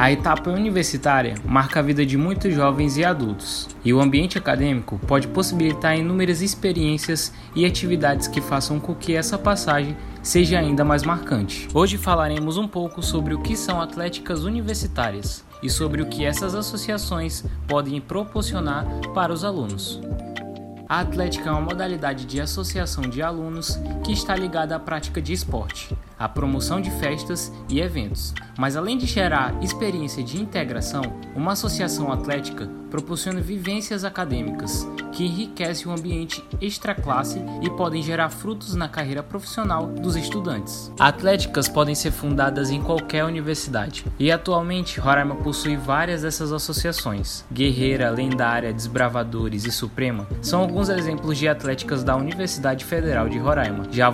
A etapa universitária marca a vida de muitos jovens e adultos, e o ambiente acadêmico pode possibilitar inúmeras experiências e atividades que façam com que essa passagem seja ainda mais marcante. Hoje falaremos um pouco sobre o que são atléticas universitárias e sobre o que essas associações podem proporcionar para os alunos. A atlética é uma modalidade de associação de alunos que está ligada à prática de esporte, à promoção de festas e eventos. Mas além de gerar experiência de integração, uma associação atlética proporciona vivências acadêmicas que enriquecem o ambiente extraclasse e podem gerar frutos na carreira profissional dos estudantes. Atléticas podem ser fundadas em qualquer universidade e atualmente Roraima possui várias dessas associações. Guerreira, Lendária, Desbravadores e Suprema são alguns exemplos de atléticas da Universidade Federal de Roraima. Já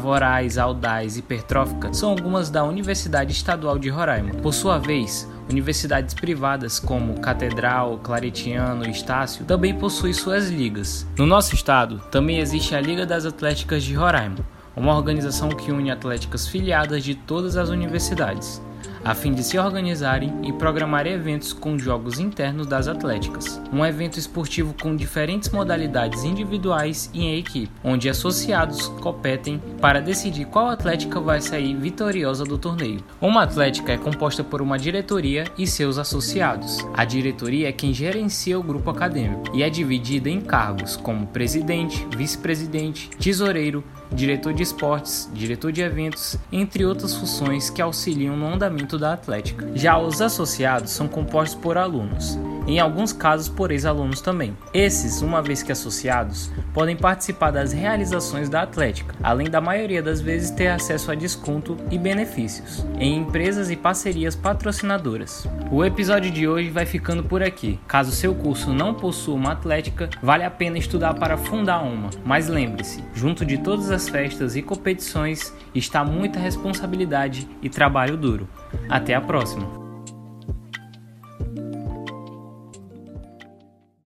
Audaz e Hipertrófica são algumas da Universidade Estadual de Roraima. Por sua vez, Universidades privadas como Catedral, Claretiano e Estácio também possuem suas ligas. No nosso estado, também existe a Liga das Atléticas de Roraima, uma organização que une atléticas filiadas de todas as universidades a fim de se organizarem e programar eventos com jogos internos das atléticas. Um evento esportivo com diferentes modalidades individuais e em equipe, onde associados competem para decidir qual atlética vai sair vitoriosa do torneio. Uma atlética é composta por uma diretoria e seus associados. A diretoria é quem gerencia o grupo acadêmico e é dividida em cargos como presidente, vice-presidente, tesoureiro, diretor de esportes, diretor de eventos, entre outras funções que auxiliam no andamento da atlética. Já os associados são compostos por alunos, em alguns casos por ex-alunos também. Esses, uma vez que associados, podem participar das realizações da atlética, além da maioria das vezes ter acesso a desconto e benefícios em empresas e parcerias patrocinadoras. O episódio de hoje vai ficando por aqui. Caso seu curso não possua uma atlética, vale a pena estudar para fundar uma. Mas lembre-se, junto de todas as festas e competições está muita responsabilidade e trabalho duro. Até a próxima!